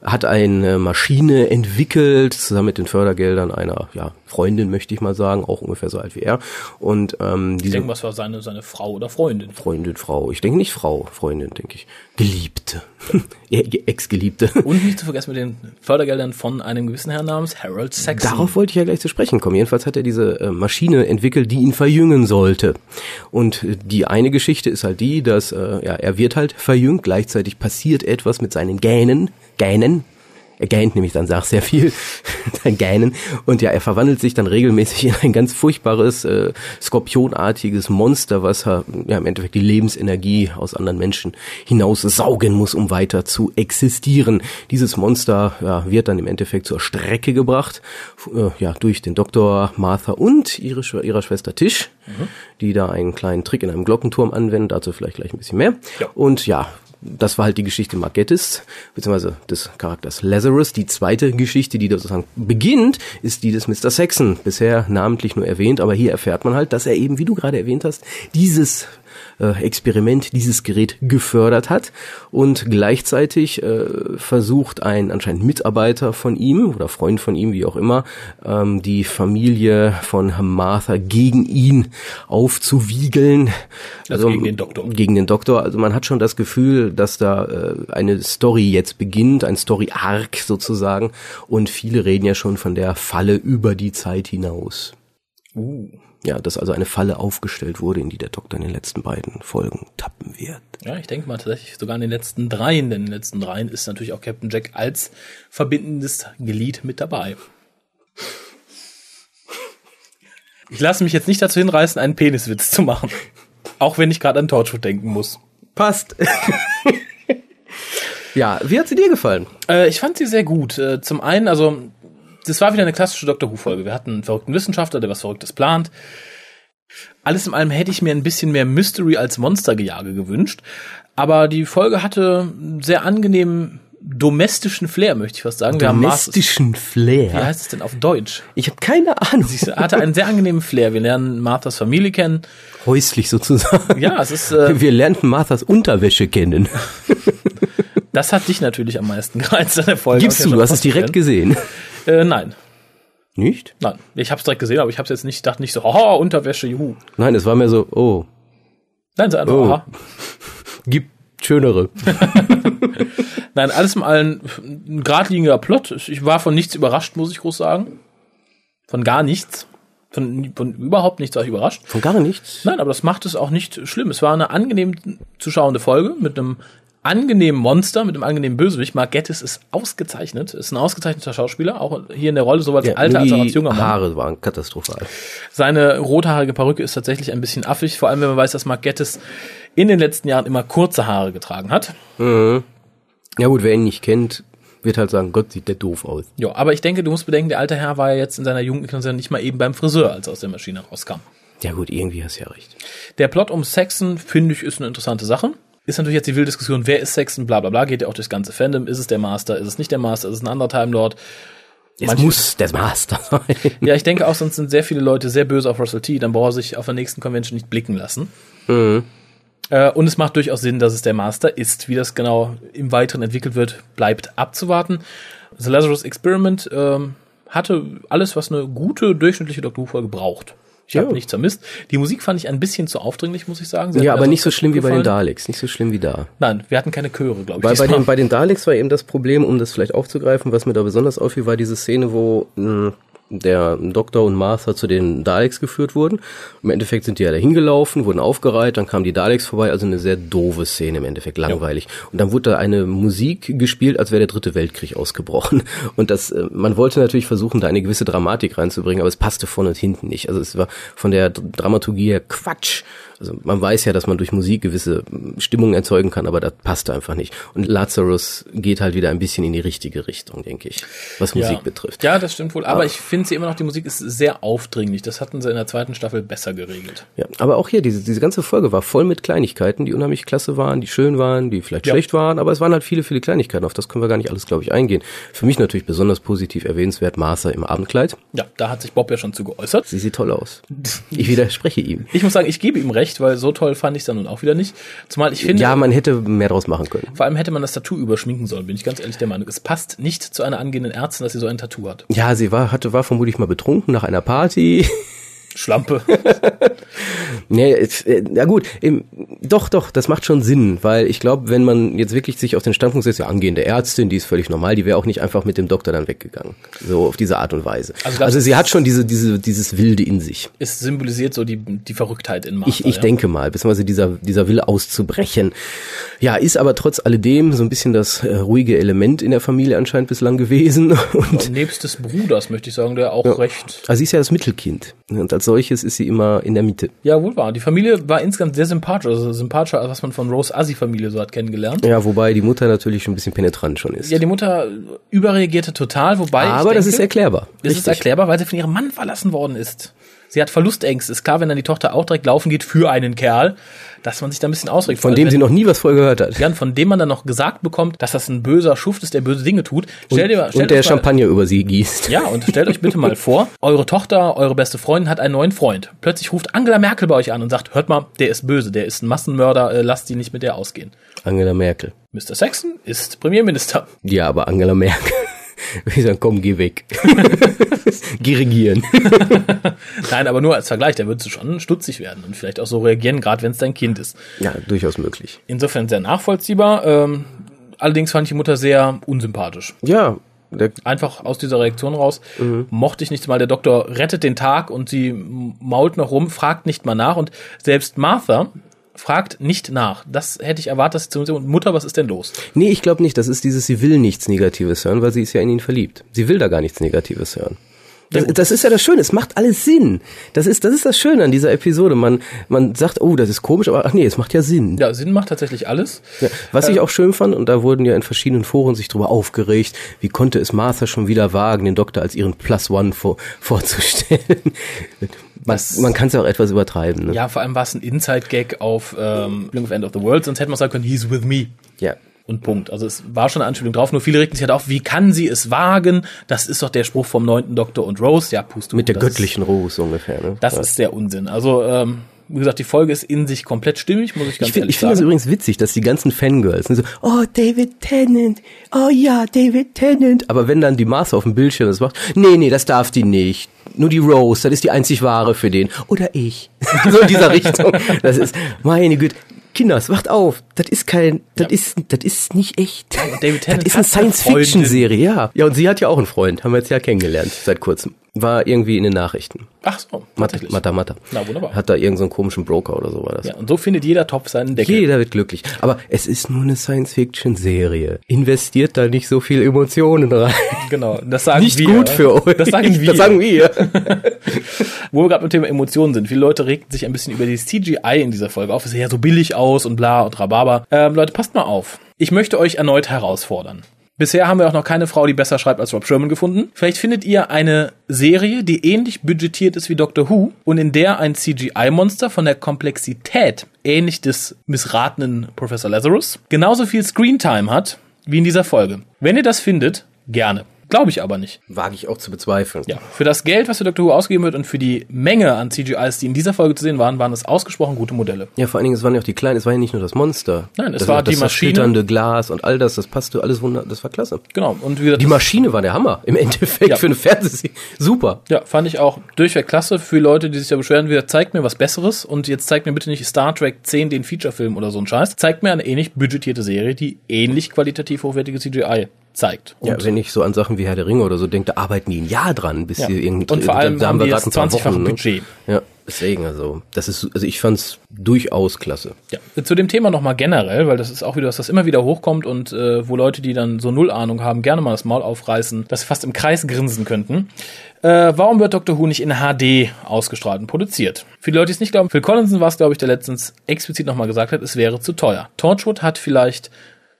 hat eine Maschine entwickelt, zusammen mit den Fördergeldern einer ja, Freundin, möchte ich mal sagen, auch ungefähr so alt wie er. Und ähm, Ich diese denke, was war seine, seine Frau oder Freundin? Freundin, Frau, ich denke nicht Frau, Freundin, denke ich. Geliebte. Ex-Geliebte. Und nicht zu vergessen mit den Fördergeldern von einem gewissen Herrn namens Harold Saxon. Darauf wollte ich ja gleich zu sprechen kommen. Jedenfalls hat er diese äh, Maschine entwickelt, die ihn verjüngen sollte. Und äh, die eine Geschichte ist halt die, dass äh, ja, er wird halt verjüngt, gleichzeitig passiert etwas mit seinen Gänen, Gänen. Er gähnt nämlich dann sagt sehr viel, sein Gähnen. Und ja, er verwandelt sich dann regelmäßig in ein ganz furchtbares, äh, skorpionartiges Monster, was äh, ja im Endeffekt die Lebensenergie aus anderen Menschen hinaus saugen muss, um weiter zu existieren. Dieses Monster ja, wird dann im Endeffekt zur Strecke gebracht, äh, ja, durch den Doktor Martha und ihre, ihrer Schwester Tisch, die da einen kleinen Trick in einem Glockenturm anwenden, dazu vielleicht gleich ein bisschen mehr. Ja. Und ja, das war halt die Geschichte Margettis, beziehungsweise des Charakters Lazarus. Die zweite Geschichte, die da sozusagen beginnt, ist die des Mr. Saxon. Bisher namentlich nur erwähnt, aber hier erfährt man halt, dass er eben, wie du gerade erwähnt hast, dieses äh, Experiment, dieses Gerät gefördert hat und gleichzeitig äh, versucht ein anscheinend Mitarbeiter von ihm oder Freund von ihm, wie auch immer, ähm, die Familie von Martha gegen ihn aufzuwiegeln. Also gegen den Doktor. Gegen den Doktor. Also man hat schon das Gefühl, dass da äh, eine Story jetzt beginnt, ein Story-Arc sozusagen. Und viele reden ja schon von der Falle über die Zeit hinaus. Uh. Ja, dass also eine Falle aufgestellt wurde, in die der Doktor in den letzten beiden Folgen tappen wird. Ja, ich denke mal tatsächlich sogar in den letzten dreien, denn in den letzten dreien ist natürlich auch Captain Jack als verbindendes Glied mit dabei. Ich lasse mich jetzt nicht dazu hinreißen, einen Peniswitz zu machen. Auch wenn ich gerade an Torchwood denken muss. Passt. ja, wie hat sie dir gefallen? Äh, ich fand sie sehr gut. Äh, zum einen, also, das war wieder eine klassische Doctor Who-Folge. Wir hatten einen verrückten Wissenschaftler, der was Verrücktes plant. Alles in allem hätte ich mir ein bisschen mehr Mystery als Monstergejage gewünscht. Aber die Folge hatte einen sehr angenehmen domestischen Flair, möchte ich fast sagen. Domestischen Wie Flair. heißt es denn auf Deutsch? Ich habe keine Ahnung. Sie hatte einen sehr angenehmen Flair. Wir lernen Marthas Familie kennen. Häuslich sozusagen. Ja, es ist, äh, Wir lernten Marthas Unterwäsche kennen. das hat dich natürlich am meisten gereizt an der Folge. Gibst du, du hast es direkt gesehen. Äh, nein, Nicht? nein. Ich habe es direkt gesehen, aber ich habe jetzt nicht, dachte nicht so, haha, Unterwäsche, juhu. Nein, es war mehr so, oh, Nein, so einfach, Oh. aha. gibt schönere. Nein, alles im allen ein geradliniger Plot. Ich war von nichts überrascht, muss ich groß sagen. Von gar nichts. Von, von überhaupt nichts war ich überrascht. Von gar nichts. Nein, aber das macht es auch nicht schlimm. Es war eine angenehm zu schauende Folge mit einem angenehmen Monster, mit einem angenehmen Bösewicht. Mark Gettis ist ausgezeichnet, ist ein ausgezeichneter Schauspieler, auch hier in der Rolle, sowohl als Ja, alter als auch als junger Mann. Haare waren katastrophal. Seine rothaarige Perücke ist tatsächlich ein bisschen affig, vor allem wenn man weiß, dass Mark Gettis in den letzten Jahren immer kurze Haare getragen hat. Ja gut, wer ihn nicht kennt, wird halt sagen, Gott, sieht der doof aus. Ja, aber ich denke, du musst bedenken, der alte Herr war ja jetzt in seiner Jugendlichen nicht mal eben beim Friseur, als er aus der Maschine rauskam. Ja gut, irgendwie hast du ja recht. Der Plot um Saxon, finde ich, ist eine interessante Sache. Ist natürlich jetzt die wilde Diskussion, wer ist Saxon, bla bla bla, geht ja auch durchs ganze Fandom. Ist es der Master, ist es nicht der Master, ist es ein anderer Time Lord? Es Manche- muss der Master sein. Ja, ich denke auch, sonst sind sehr viele Leute sehr böse auf Russell T, dann braucht er sich auf der nächsten Convention nicht blicken lassen. Äh, und es macht durchaus Sinn, dass es der Master ist. Wie das genau im Weiteren entwickelt wird, bleibt abzuwarten. The Lazarus Experiment ähm, hatte alles, was eine gute, durchschnittliche Doctor Who-Folge braucht. Ich habe nichts vermisst. Die Musik fand ich ein bisschen zu aufdringlich, muss ich sagen. Sie Ja, aber nicht so schlimm wie bei den. Daleks, nicht so schlimm wie da. Nein, wir hatten keine Chöre, glaube ich. Weil bei den, bei den Daleks war eben das Problem, um das vielleicht aufzugreifen, was mir da besonders auffiel, war diese Szene, wo mh, der Doktor und Martha zu den Daleks geführt wurden. Im Endeffekt sind die ja da hingelaufen, wurden aufgereiht, dann kamen die Daleks vorbei, also eine sehr doofe Szene im Endeffekt, langweilig. Und dann wurde da eine Musik gespielt, als wäre der dritte Weltkrieg ausgebrochen. Und das, äh, man wollte natürlich versuchen, da eine gewisse Dramatik reinzubringen, aber es passte vorne und hinten nicht. Also es war von der Dramaturgie her Quatsch. Also man weiß ja, dass man durch Musik gewisse Stimmungen erzeugen kann, aber das passt einfach nicht. Und Lazarus geht halt wieder ein bisschen in die richtige Richtung, denke ich, was Ja. Musik betrifft. Ja, das stimmt wohl. Aber ich finde sie immer noch, die Musik ist sehr aufdringlich. Das hatten sie in der zweiten Staffel besser geregelt. Ja, aber auch hier, diese, diese ganze Folge war voll mit Kleinigkeiten, die unheimlich klasse waren, die schön waren, die vielleicht Ja. schlecht waren, aber es waren halt viele, viele Kleinigkeiten. Auf das können wir gar nicht alles, glaube ich, eingehen. Für mich natürlich besonders positiv erwähnenswert Martha im Abendkleid. Ja, da hat sich Bob ja schon zu geäußert. Sie sieht toll aus. Ich widerspreche ihm. Ich muss sagen, ich gebe ihm recht, weil so toll fand ich es dann nun auch wieder nicht. Zumal ich finde, Ja, man hätte mehr draus machen können. vor allem hätte man das Tattoo überschminken sollen, bin ich ganz ehrlich der Meinung. Es passt nicht zu einer angehenden Ärztin, dass sie so ein Tattoo hat. Ja, sie war, hatte, war vermutlich mal betrunken nach einer Party. Schlampe. Nee, äh, na gut, doch, doch, das macht schon Sinn, weil ich glaube, wenn man jetzt wirklich sich auf den Standpunkt setzt, ja, angehende Ärztin, die ist völlig normal, die wäre auch nicht einfach mit dem Doktor dann weggegangen. So auf diese Art und Weise. Also Also, sie hat schon diese, diese, dieses Wilde in sich. Es symbolisiert so die, die Verrücktheit in Martha. Ich, ich ja. denke mal, beziehungsweise dieser, dieser Wille auszubrechen. Ja, ist aber trotz alledem so ein bisschen das äh, ruhige Element in der Familie anscheinend bislang gewesen. Und Nebst des Bruders, möchte ich sagen, der auch recht also sie ist ja das Mittelkind. Und als solches ist sie immer in der Mitte. Ja, wohl wahr. Die Familie war insgesamt sehr sympathisch, also sympathischer, als was man von Rose Assi Familie so hat kennengelernt. Ja, wobei die Mutter natürlich schon ein bisschen penetrant schon ist. Ja, die Mutter überreagierte total, wobei aber ich das denke, ist erklärbar. Das ist Richtig. erklärbar, weil sie von ihrem Mann verlassen worden ist. Sie hat Verlustängste. Ist klar, wenn dann die Tochter auch direkt laufen geht für einen Kerl, dass man sich da ein bisschen ausregt. Von dem allem, sie noch nie was vorher gehört hat. wenn- ja, und von dem man dann noch gesagt bekommt, dass das ein böser Schuft ist, der böse Dinge tut. Stell dir mal, stellt Und der mal, Champagner über sie gießt. Ja, und stellt euch bitte mal vor, eure Tochter, eure beste Freundin hat einen neuen Freund. Plötzlich ruft Angela Merkel bei euch an und sagt, hört mal, der ist böse, der ist ein Massenmörder, äh, lasst die nicht mit der ausgehen. Angela Merkel. Mr. Saxon ist Premierminister. Ja, aber Angela Merkel. Ich sagen, komm, geh weg. geh regieren. Nein, aber nur als Vergleich, da würdest du schon stutzig werden und vielleicht auch so reagieren, gerade wenn es dein Kind ist. Ja, durchaus möglich. Insofern sehr nachvollziehbar. Ähm, allerdings fand ich die Mutter sehr unsympathisch. Ja, Einfach aus dieser Reaktion raus mochte ich nicht mal. Der Doktor rettet den Tag und sie mault noch rum, fragt nicht mal nach und selbst Martha fragt nicht nach. Das hätte ich erwartet, dass sie zu sagt, Mutter, was ist denn los? nee, ich glaube nicht. Das ist dieses, sie will nichts Negatives hören, weil sie ist ja in ihn verliebt. Sie will da gar nichts Negatives hören. Das, das ist ja das Schöne, es macht alles Sinn. Das ist, das ist das Schöne an dieser Episode. Man, man sagt, oh, das ist komisch, aber ach nee, es macht ja Sinn. Ja, Sinn macht tatsächlich alles. Ja, was ich auch schön fand, und da wurden ja in verschiedenen Foren sich drüber aufgeregt, wie konnte es Martha schon wieder wagen, den Doktor als ihren Plus One vor, vorzustellen. Man, man kann es ja auch etwas übertreiben. Ne? Ja, vor allem war es ein Inside-Gag auf ähm, Blink of End of the World, sonst hätte man sagen können, he's with me. ja. Und Punkt. Also es war schon eine Anspielung drauf, nur viele regten sich halt auf, wie kann sie es wagen? Das ist doch der Spruch vom neunten Doktor und Rose. Ja, pust du. Mit der göttlichen Rose ungefähr. Ne? Ist, das ja. ist der Unsinn. Also, ähm, wie gesagt, die Folge ist in sich komplett stimmig, muss ich ganz Ich finde ehrlich ich find das sagen. übrigens witzig, dass die ganzen Fangirls so, oh, David Tennant, oh ja, David Tennant. Aber wenn dann die Martha auf dem Bildschirm das macht, nee, nee, das darf die nicht. Nur die Rose, das ist die einzig wahre für den. Oder ich. so in dieser Richtung. Das ist, meine Güte. Kinders, wacht auf. Das ist kein, das Ja. ist, das ist nicht echt. und David Tennant das ist eine Science-Fiction-Serie, ja. Ja, und sie hat ja auch einen Freund, haben wir jetzt ja kennengelernt, seit kurzem. War irgendwie in den Nachrichten. Ach so, Matta, tatsächlich. Matta, Matta. Na, wunderbar. Hat da irgendeinen so einen komischen Broker oder so war das. Ja, und so findet jeder Topf seinen Deckel. Jeder wird glücklich. Aber es ist nur eine Science-Fiction-Serie. Investiert da nicht so viel Emotionen rein. Genau, das sagen Nicht wir. gut für euch. Das sagen wir. Das sagen wir. Wo wir gerade beim Thema Emotionen sind. Viele Leute regten sich ein bisschen über die CGI in dieser Folge auf. Es sieht ja so billig aus und bla und rababa. Ähm, Leute, passt mal auf. Ich möchte euch erneut herausfordern. Bisher haben wir auch noch keine Frau, die besser schreibt als Rob Sherman gefunden. Vielleicht findet ihr eine Serie, die ähnlich budgetiert ist wie Doctor Who und in der ein CGI-Monster von der Komplexität ähnlich des missratenen Professor Lazarus genauso viel Screentime hat wie in dieser Folge. Wenn ihr das findet, gerne. Glaube ich aber nicht. Wage ich auch zu bezweifeln. Ja, für das Geld, was für Doctor Who ausgegeben wird und für die Menge an CGIs, die in dieser Folge zu sehen waren, waren es ausgesprochen gute Modelle. Ja, vor allen Dingen, es waren ja auch die Kleinen, es war ja nicht nur das Monster. Nein, es das war das die Maschine. zersplitternde Glas und all das, das passte alles wunder, das war klasse. Genau. Und wie gesagt, Die das- Maschine war der Hammer, im Endeffekt, Ja. für eine Fernsehserie. Super. ja, fand ich auch durchweg klasse für Leute, die sich da beschweren, wieder zeigt mir was Besseres und jetzt zeigt mir bitte nicht Star Trek 10 den Featurefilm oder so ein Scheiß. Zeigt mir eine ähnlich budgetierte Serie, die ähnlich qualitativ hochwertige CGI zeigt. ja, wenn ich so an Sachen wie Herr der Ringe oder so denke, da arbeiten die ein Jahr dran, bis Ja. sie irgendwie Und vor allem da haben grad jetzt ein paar 20-fache Wochen, ne? Budget. Ja, deswegen also, das ist also ich fand's durchaus klasse. Ja, zu dem Thema nochmal generell, weil das ist auch wieder, dass das immer wieder hochkommt und äh, wo Leute, die dann so null Ahnung haben, gerne mal das Maul aufreißen, dass sie fast im Kreis grinsen könnten. Äh, warum wird Dr. Who nicht in HD ausgestrahlt und produziert? Für die Leute, die es nicht glauben, Phil Collinson war es, glaube ich, der letztens explizit nochmal gesagt hat, es wäre zu teuer. Torchwood hat vielleicht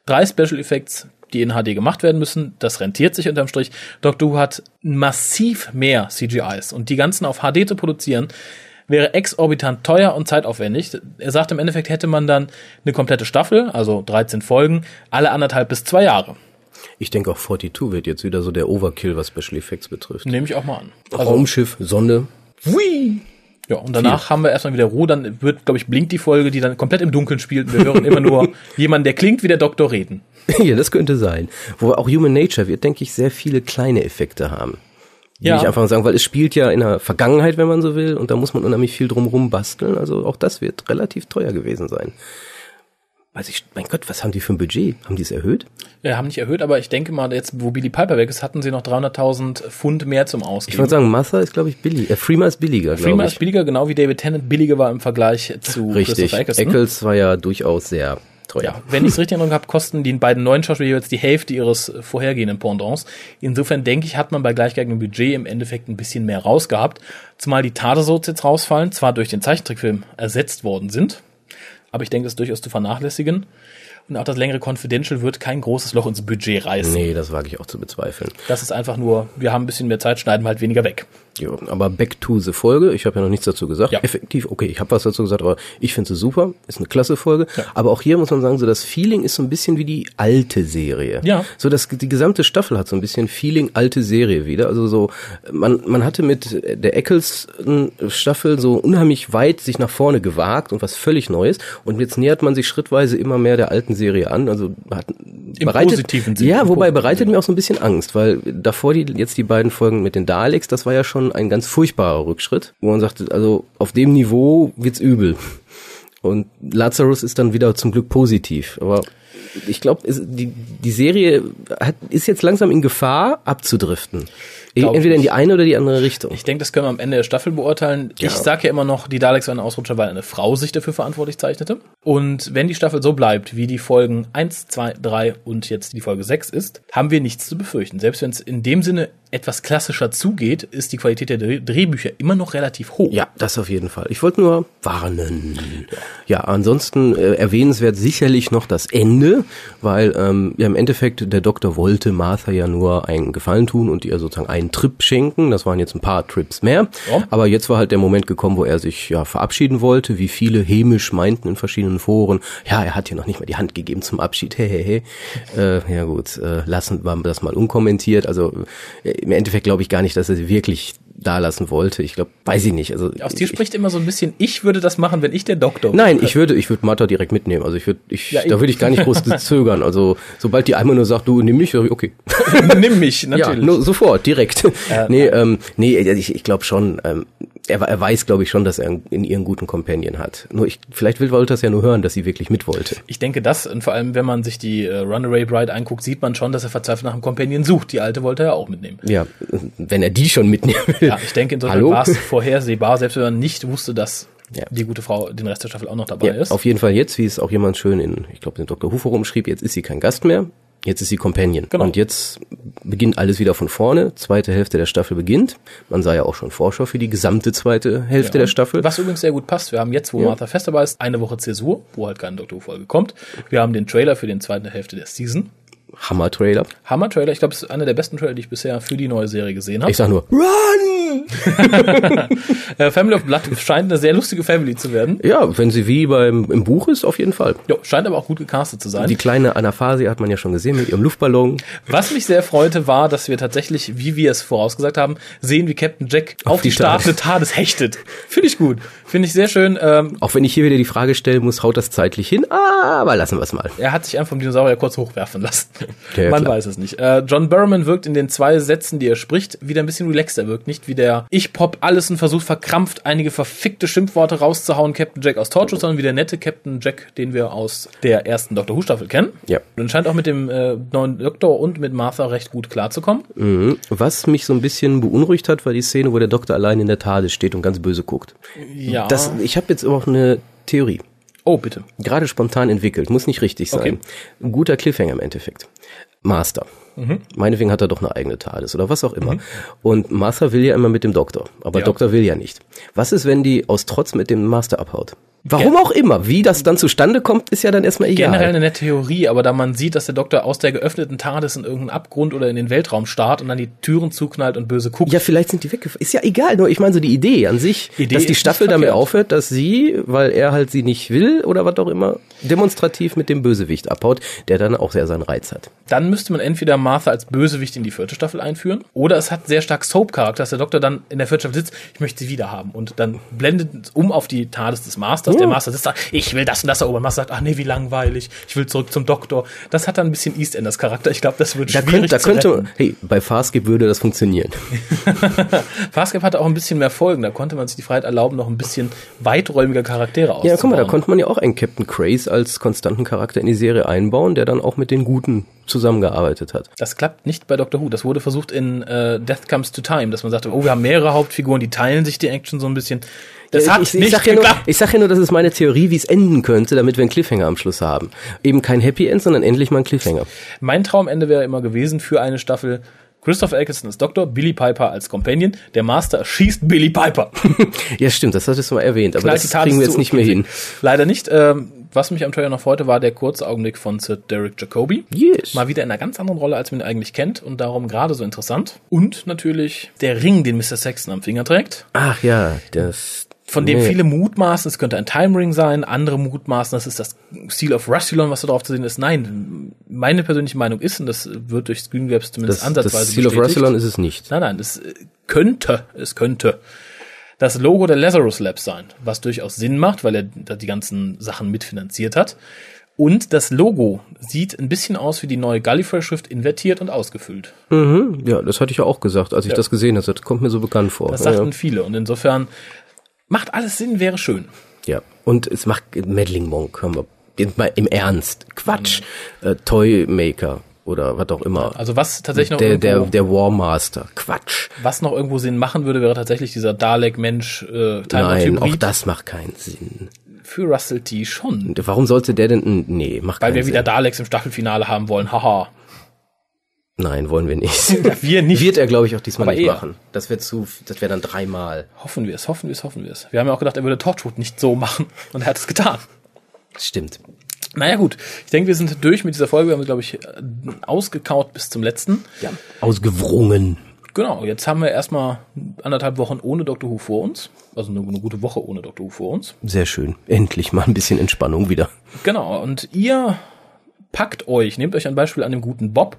drei Special Effects, die in HD gemacht werden müssen. Das rentiert sich unterm Strich. Doctor Who hat massiv mehr CGIs und die ganzen auf HD zu produzieren, wäre exorbitant teuer und zeitaufwendig. Er sagt, im Endeffekt hätte man dann eine komplette Staffel, also 13 Folgen, alle anderthalb bis zwei Jahre. Ich denke auch 42 wird jetzt wieder so der Overkill, was Special Effects betrifft. Nehme ich auch mal an. Also, Raumschiff, Sonne. Whee! Ja, und danach haben wir erstmal wieder Ruhe, dann wird, glaube ich, Blink die Folge, die dann komplett im Dunkeln spielt. Wir hören immer nur jemanden, der klingt wie der Doktor reden. ja, das könnte sein. Wo auch Human Nature wird, denke ich, sehr viele kleine Effekte haben. Will Ja. ich einfach sagen, weil es spielt ja in der Vergangenheit, wenn man so will, und da muss man unheimlich viel drumrum basteln. Also auch das wird relativ teuer gewesen sein. Weiß ich, mein Gott, was haben die für ein Budget? Haben die es erhöht? Wir haben nicht erhöht, aber ich denke mal, jetzt, wo Billy Piper weg ist, hatten sie noch 300.000 Pfund mehr zum Ich Ausgeben. würde sagen, Martha ist, glaube ich, billig. Äh, Freema ist billiger, glaube ist ich. billiger, genau wie David Tennant billiger war im Vergleich zu Richtig. Christopher Eccleston. Eccles war ja durchaus sehr teuer. Ja, wenn ich es richtig in Erinnerung habe, kosten die beiden neuen Schauspieler jeweils die Hälfte ihres vorhergehenden Pendants. Insofern denke ich, hat man bei gleichgeigtem Budget im Endeffekt ein bisschen mehr rausgehabt. Zumal die Tadesots jetzt rausfallen, zwar durch den Zeichentrickfilm ersetzt worden sind, aber ich denke, das ist durchaus zu vernachlässigen. Und auch das längere Confidential wird kein großes Loch ins Budget reißen. Nee, das wage ich auch zu bezweifeln. Das ist einfach nur, wir haben ein bisschen mehr Zeit, schneiden halt weniger weg. Jo, aber back to the Folge. Ich habe ja noch nichts dazu gesagt. Ja. Effektiv, okay, ich habe was dazu gesagt, aber ich finde sie super. Ist eine klasse Folge. Ja. Aber auch hier muss man sagen, so das Feeling ist so ein bisschen wie die alte Serie. Ja. So dass die gesamte Staffel hat so ein bisschen Feeling alte Serie wieder. Also so man man hatte mit der Eccles Staffel so unheimlich weit sich nach vorne gewagt und was völlig Neues. Und jetzt nähert man sich schrittweise immer mehr der alten Serie an. Also hat Im positiven Sinne. Ja, wobei bereitet mir auch so ein bisschen Angst, weil davor die jetzt die beiden Folgen mit den Daleks, das war ja schon ein ganz furchtbarer Rückschritt, wo man sagte, also auf dem Niveau wird's übel. Und Lazarus ist dann wieder zum Glück positiv, aber ich glaube, die, die Serie hat, ist jetzt langsam in Gefahr, abzudriften. Glaub Entweder in die eine oder die andere Richtung. Ich denke, das können wir am Ende der Staffel beurteilen. Ja. Ich sage ja immer noch, die Daleks waren Ausrutscher, weil eine Frau sich dafür verantwortlich zeichnete. Und wenn die Staffel so bleibt, wie die Folgen 1, 2, 3 und jetzt die Folge 6 ist, haben wir nichts zu befürchten. Selbst wenn es in dem Sinne etwas klassischer zugeht, ist die Qualität der Dreh Drehbücher immer noch relativ hoch. Ja, das auf jeden Fall. Ich wollte nur warnen. Ja, ansonsten äh, erwähnenswert sicherlich noch das Ende, weil ähm, ja im Endeffekt der Doktor wollte Martha ja nur einen Gefallen tun und ihr sozusagen einen Trip schenken. Das waren jetzt ein paar Trips mehr. Ja. Aber jetzt war halt der Moment gekommen, wo er sich ja verabschieden wollte, wie viele hämisch meinten in verschiedenen Foren. Ja, er hat ja noch nicht mal die Hand gegeben zum Abschied. Hey, hey, hey. Äh, ja gut, äh, lassen wir das mal unkommentiert. Also äh, im Endeffekt glaube ich gar nicht, dass er sie wirklich da lassen wollte. Ich glaube, weiß ich nicht. Also Aus dir ich, spricht immer so ein bisschen, ich würde das machen, wenn ich der Doktor Nein, ich würde, ich würde Martha direkt mitnehmen. Also ich würde, ich, Ja, da würde ich gar nicht groß zögern. Also sobald die einmal nur sagt, du nimm mich, okay. Nimm mich, Ja, natürlich. nur sofort, direkt. Äh, nee, ähm, nee, ich, ich glaube schon, ähm, er, er weiß, glaube ich, schon, dass er in ihren guten Companion hat. Nur ich, vielleicht will wollte das ja nur hören, dass sie wirklich mit wollte. Ich denke das, und vor allem, wenn man sich die äh, Runaway Bride anguckt, sieht man schon, dass er verzweifelt nach einem Companion sucht. Die alte wollte er auch mitnehmen. Ja, wenn er die schon mitnehmen will. Ja, ich denke, insofern war es vorhersehbar, selbst wenn man nicht wusste, dass Ja. die gute Frau den Rest der Staffel auch noch dabei Ja, ist. auf jeden Fall jetzt, wie es auch jemand schön in, ich glaube, in Dr. Who Forum schrieb, jetzt ist sie kein Gast mehr, jetzt ist sie Companion. Genau. Und jetzt beginnt alles wieder von vorne, zweite Hälfte der Staffel beginnt. Man sah ja auch schon Vorschau für die gesamte zweite Hälfte Ja. der Staffel. Was übrigens sehr gut passt. Wir haben jetzt, wo Ja. Martha fest dabei ist, eine Woche Zäsur, wo halt keine Doktor Who-Folge kommt. Wir haben den Trailer für den zweiten Hälfte der Season. Hammer-Trailer. Hammer-Trailer. Ich glaube, es ist einer der besten Trailer, die ich bisher für die neue Serie gesehen habe. Ich sag nur, run! Äh, Family of Blood scheint eine sehr lustige Family zu werden. Ja, wenn sie wie beim, im Buch ist, auf jeden Fall. Jo, scheint aber auch gut gecastet zu sein. Die kleine Anastasia hat man ja schon gesehen mit ihrem Luftballon. Was mich sehr freute, war, dass wir tatsächlich, wie wir es vorausgesagt haben, sehen, wie Captain Jack auf, die, die startende TARDIS hechtet. Finde ich gut. Finde ich sehr schön. Ähm, Auch wenn ich hier wieder die Frage stellen muss, haut das zeitlich hin? Aber lassen wir es mal. er hat sich einfach vom Dinosaurier kurz hochwerfen lassen. Ja, Man klar. weiß es nicht. Äh, John Berman wirkt in den zwei Sätzen, die er spricht, wieder ein bisschen relaxter. Er wirkt nicht wie der Ich pop alles und versuche verkrampft einige verfickte Schimpfworte rauszuhauen, Captain Jack aus Torchwood, sondern wie der nette Captain Jack, den wir aus der ersten Doctor Who Staffel kennen. Ja. Und scheint auch mit dem äh, neuen Doktor und mit Martha recht gut klarzukommen. Mhm. Was mich so ein bisschen beunruhigt hat, war die Szene, wo der Doktor allein in der Tade steht und ganz böse guckt. Ja. Das, ich habe jetzt auch eine Theorie. oh, bitte. Gerade spontan entwickelt, muss nicht richtig sein. Okay. Ein guter Cliffhanger im Endeffekt. Master. Mhm. Meinetwegen hat er doch eine eigene TARDIS oder was auch immer. Und Master will ja immer mit dem Doktor, aber Ja. Doktor will ja nicht. Was ist, wenn die aus Trotz mit dem Master abhaut? Warum auch immer. Wie das dann zustande kommt, ist ja dann erstmal egal. Generell eine nette Theorie, aber da man sieht, dass der Doktor aus der geöffneten TARDIS in irgendeinen Abgrund oder in den Weltraum starrt und dann die Türen zuknallt und böse guckt. Ja, vielleicht sind die weggefahren. Ist ja egal, nur ich meine so die Idee an sich, Idee dass die Staffel damit aufhört, dass sie, weil er halt sie nicht will oder was auch immer, demonstrativ mit dem Bösewicht abhaut, der dann auch sehr seinen Reiz hat. Dann müsste man entweder Martha als Bösewicht in die vierte Staffel einführen, oder es hat sehr stark Soap-Charakter, dass der Doktor dann in der vierten Staffel sitzt, ich möchte sie wieder haben. Und dann blendet es um auf die TARDIS des Masters. Der Master sitzt da, ich will das und das erobern. Master sagt, ach nee, wie langweilig, ich will zurück zum Doktor. Das hat dann ein bisschen EastEnders Charakter. Ich glaube, das wird Da schwierig könnte, da könnte, retten. hey, bei Farscape würde das funktionieren. Farscape hatte auch ein bisschen mehr Folgen. Da konnte man sich die Freiheit erlauben, noch ein bisschen weiträumiger Charaktere auszubauen. Ja, guck mal, da konnte man ja auch einen Captain Craze als konstanten Charakter in die Serie einbauen, der dann auch mit den Guten zusammengearbeitet hat. Das klappt nicht bei Doctor Who. Das wurde versucht in äh, Death Comes to Time, dass man sagte, oh, wir haben mehrere Hauptfiguren, die teilen sich die Action so ein bisschen. Das hat ich, ich, nicht sag ja nur, ich sag ja nur, das ist meine Theorie, wie es enden könnte, damit wir einen Cliffhanger am Schluss haben. Eben kein Happy End, sondern endlich mal ein Cliffhanger. Mein Traumende wäre immer gewesen für eine Staffel Christopher Eccleston als Doktor, Billy Piper als Companion, der Master schießt Billy Piper. ja, stimmt, das hattest du mal erwähnt, aber Knallt das kriegen wir jetzt nicht mehr hin. Leider nicht. Ähm, was mich am Trailer noch freute, war der kurze Augenblick von Sir Derek Jacobi. Yes. Mal wieder in einer ganz anderen Rolle, als man ihn eigentlich kennt und darum gerade so interessant. Und natürlich der Ring, den Mr. Sexton am Finger trägt. Ach ja, das. Von dem Nee. viele mutmaßen, es könnte ein Time Ring sein, andere mutmaßen, das ist das Seal of Rassilon, was da drauf zu sehen ist. Nein, meine persönliche Meinung ist, und das wird durch Screen Grabs zumindest Das, ansatzweise das Seal of. Rassilon ist es nicht. Nein, nein, es äh, könnte, es könnte das Logo der Lazarus Labs sein, was durchaus Sinn macht, weil er da die ganzen Sachen mitfinanziert hat. Und das Logo sieht ein bisschen aus wie die neue Gallifrey-Schrift invertiert und ausgefüllt. Mhm, ja, das hatte ich ja auch gesagt, als ich das gesehen habe. Das kommt mir so bekannt vor. Das ja, sagten viele. Und insofern macht alles Sinn, wäre schön. ja. Und es macht Meddling Monk, hören wir. Jetzt mal im Ernst. Quatsch. Äh, Toymaker oder was auch immer. Also was tatsächlich noch der, der, irgendwo, der Warmaster. Quatsch. was noch irgendwo Sinn machen würde, wäre tatsächlich dieser Dalek-Mensch äh, Time Nein, auch das macht keinen Sinn. Für Russell T. schon. Warum sollte der denn, nee, macht Weil keinen wir Sinn. wieder Daleks im Staffelfinale haben wollen. Haha. Nein, wollen wir nicht. Wir nicht. Wird er, glaube ich, auch diesmal Aber nicht er. machen. Das wäre zu, das wäre dann dreimal. Hoffen wir es, hoffen wir es, hoffen wir es. Wir haben ja auch gedacht, er würde Torchwood nicht so machen. Und er hat es getan. Stimmt. Naja gut, ich denke, wir sind durch mit dieser Folge. Wir haben, glaube ich, äh, ausgekaut bis zum letzten. Ja. Ausgewrungen. Genau, jetzt haben wir erstmal anderthalb Wochen ohne Doctor Who vor uns. Also eine, eine gute Woche ohne Doctor Who vor uns. Sehr schön. Endlich mal ein bisschen Entspannung wieder. Genau, und ihr packt euch, nehmt euch ein Beispiel an dem guten Bob,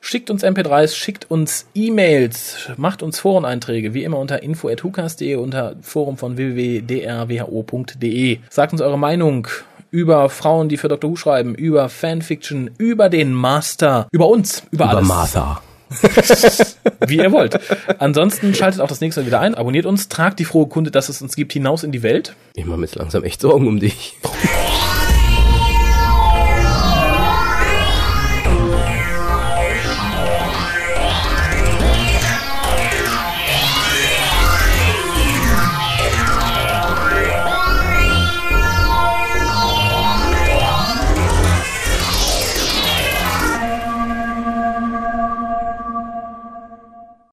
schickt uns MP3s, schickt uns E-Mails, macht uns Foreneinträge, wie immer unter info.hukas.de, unter Forum von www.drwho.de. Sagt uns eure Meinung über Frauen, die für Dr. Who schreiben, über Fanfiction, über den Master, über uns, über, Über alles. Martha. Wie ihr wollt. Ansonsten schaltet auch das nächste Mal wieder ein, abonniert uns, tragt die frohe Kunde, dass es uns gibt, hinaus in die Welt. Ich mache mir jetzt langsam echt Sorgen um dich.